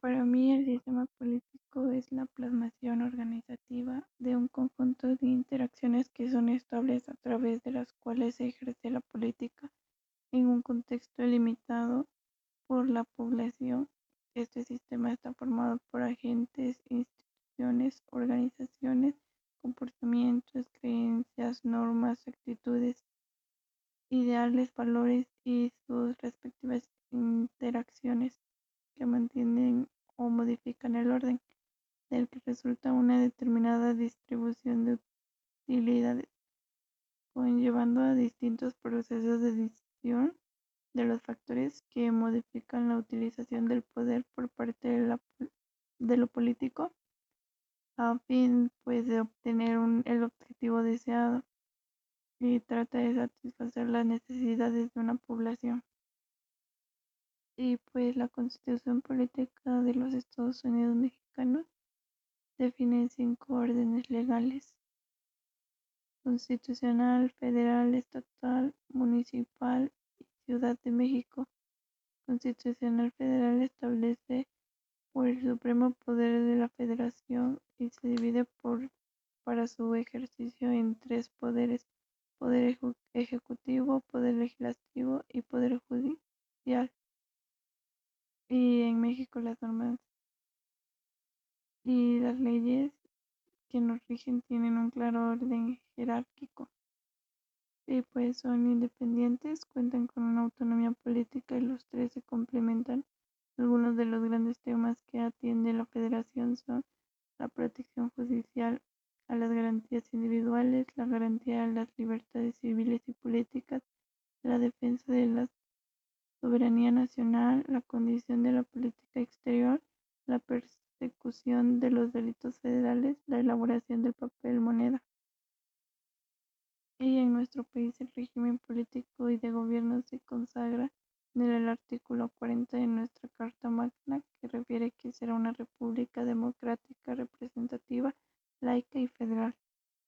Para mí el sistema político es la plasmación organizativa de un conjunto de interacciones que son estables a través de las cuales se ejerce la política en un contexto limitado por la población. Este sistema está formado por agentes, instituciones, organizaciones, comportamientos, creencias, normas, actitudes, ideales, valores y sus respectivas interacciones que mantienen o modifican el orden del que resulta una determinada distribución de utilidades, conllevando a distintos procesos de decisión de los factores que modifican la utilización del poder por parte de, de lo político a fin pues de obtener un, el objetivo deseado y trata de satisfacer las necesidades de una población. Y pues la constitución política de los Estados Unidos mexicanos define cinco órdenes legales. Constitucional, federal, estatal, municipal y Ciudad de México. Constitucional federal establece por el supremo poder de la federación y se divide por, para su ejercicio en tres poderes, poder ejecutivo, poder legislativo y poder judicial y en México las normas y las leyes que nos rigen tienen un claro orden jerárquico y pues son independientes, cuentan con una autonomía política y los tres se complementan. Algunos de los grandes temas que atiende la federación son la protección judicial a las garantías individuales, la garantía de las libertades civiles y políticas, la defensa de la Soberanía nacional, la condición de la política exterior, la persecución de los delitos federales, la elaboración del papel moneda. Y en nuestro país el régimen político y de gobierno se consagra en el artículo 40 de nuestra Carta Magna, que refiere que será una república democrática, representativa, laica y federal.